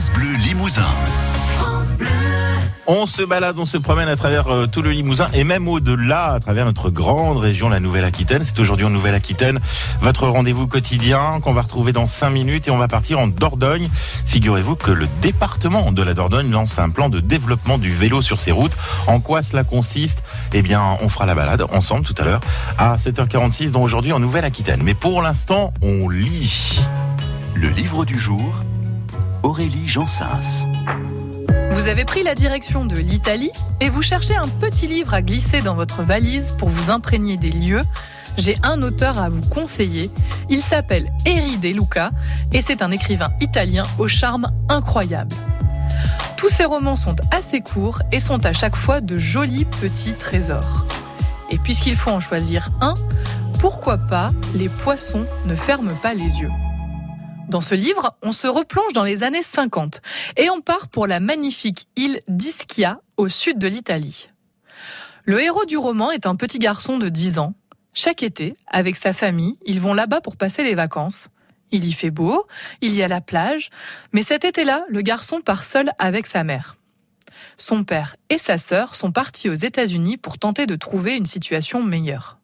France Bleu Limousin. On se balade, on se promène à travers euh, tout le Limousin et même au-delà, à travers notre grande région, la Nouvelle-Aquitaine. C'est aujourd'hui en Nouvelle-Aquitaine votre rendez-vous quotidien qu'on va retrouver dans 5 minutes et on va partir en Dordogne. Figurez-vous que le département de la Dordogne lance un plan de développement du vélo sur ses routes. En quoi cela consiste? Eh bien, on fera la balade ensemble tout à l'heure à 7h46, donc aujourd'hui en Nouvelle-Aquitaine. Mais pour l'instant, on lit. Le livre du jour, Aurélie Jansens. Vous avez pris la direction de l'Italie et vous cherchez un petit livre à glisser dans votre valise pour vous imprégner des lieux. J'ai un auteur à vous conseiller. Il s'appelle Eri De Luca et c'est un écrivain italien au charme incroyable. Tous ses romans sont assez courts et sont à chaque fois de jolis petits trésors. Et puisqu'il faut en choisir un, pourquoi pas Les poissons ne ferment pas les yeux dans ce livre, on se replonge dans les années 50 et on part pour la magnifique île d'Ischia au sud de l'Italie. Le héros du roman est un petit garçon de 10 ans. Chaque été, avec sa famille, ils vont là-bas pour passer les vacances. Il y fait beau, il y a la plage, mais cet été-là, le garçon part seul avec sa mère. Son père et sa sœur sont partis aux États-Unis pour tenter de trouver une situation meilleure.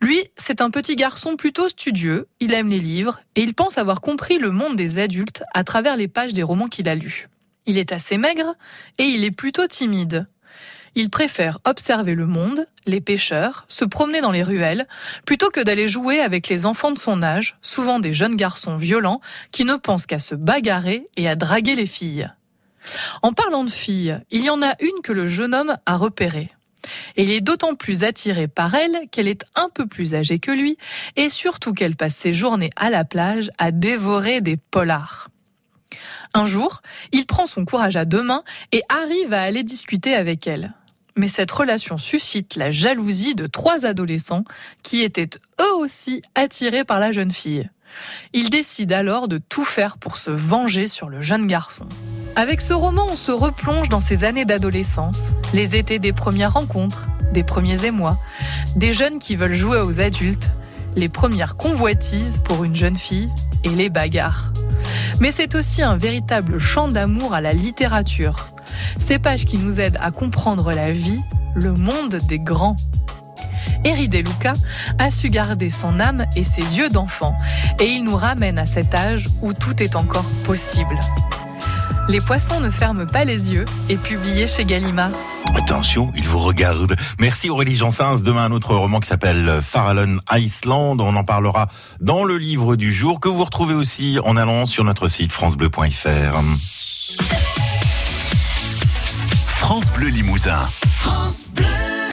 Lui, c'est un petit garçon plutôt studieux, il aime les livres et il pense avoir compris le monde des adultes à travers les pages des romans qu'il a lus. Il est assez maigre et il est plutôt timide. Il préfère observer le monde, les pêcheurs, se promener dans les ruelles, plutôt que d'aller jouer avec les enfants de son âge, souvent des jeunes garçons violents qui ne pensent qu'à se bagarrer et à draguer les filles. En parlant de filles, il y en a une que le jeune homme a repérée. Et il est d'autant plus attiré par elle qu'elle est un peu plus âgée que lui et surtout qu'elle passe ses journées à la plage à dévorer des polars. Un jour, il prend son courage à deux mains et arrive à aller discuter avec elle. Mais cette relation suscite la jalousie de trois adolescents qui étaient eux aussi attirés par la jeune fille. Il décide alors de tout faire pour se venger sur le jeune garçon. Avec ce roman, on se replonge dans ces années d'adolescence, les étés des premières rencontres, des premiers émois, des jeunes qui veulent jouer aux adultes, les premières convoitises pour une jeune fille et les bagarres. Mais c'est aussi un véritable chant d'amour à la littérature. Ces pages qui nous aident à comprendre la vie, le monde des grands. Eri De Luca a su garder son âme et ses yeux d'enfant, et il nous ramène à cet âge où tout est encore possible. Les poissons ne ferment pas les yeux est publié chez Gallimard. Attention, il vous regarde. Merci Aurélie Jansens. Demain, un autre roman qui s'appelle Farallon Iceland. On en parlera dans le livre du jour que vous retrouvez aussi en allant sur notre site francebleu.fr. France Bleu Limousin. France Bleu.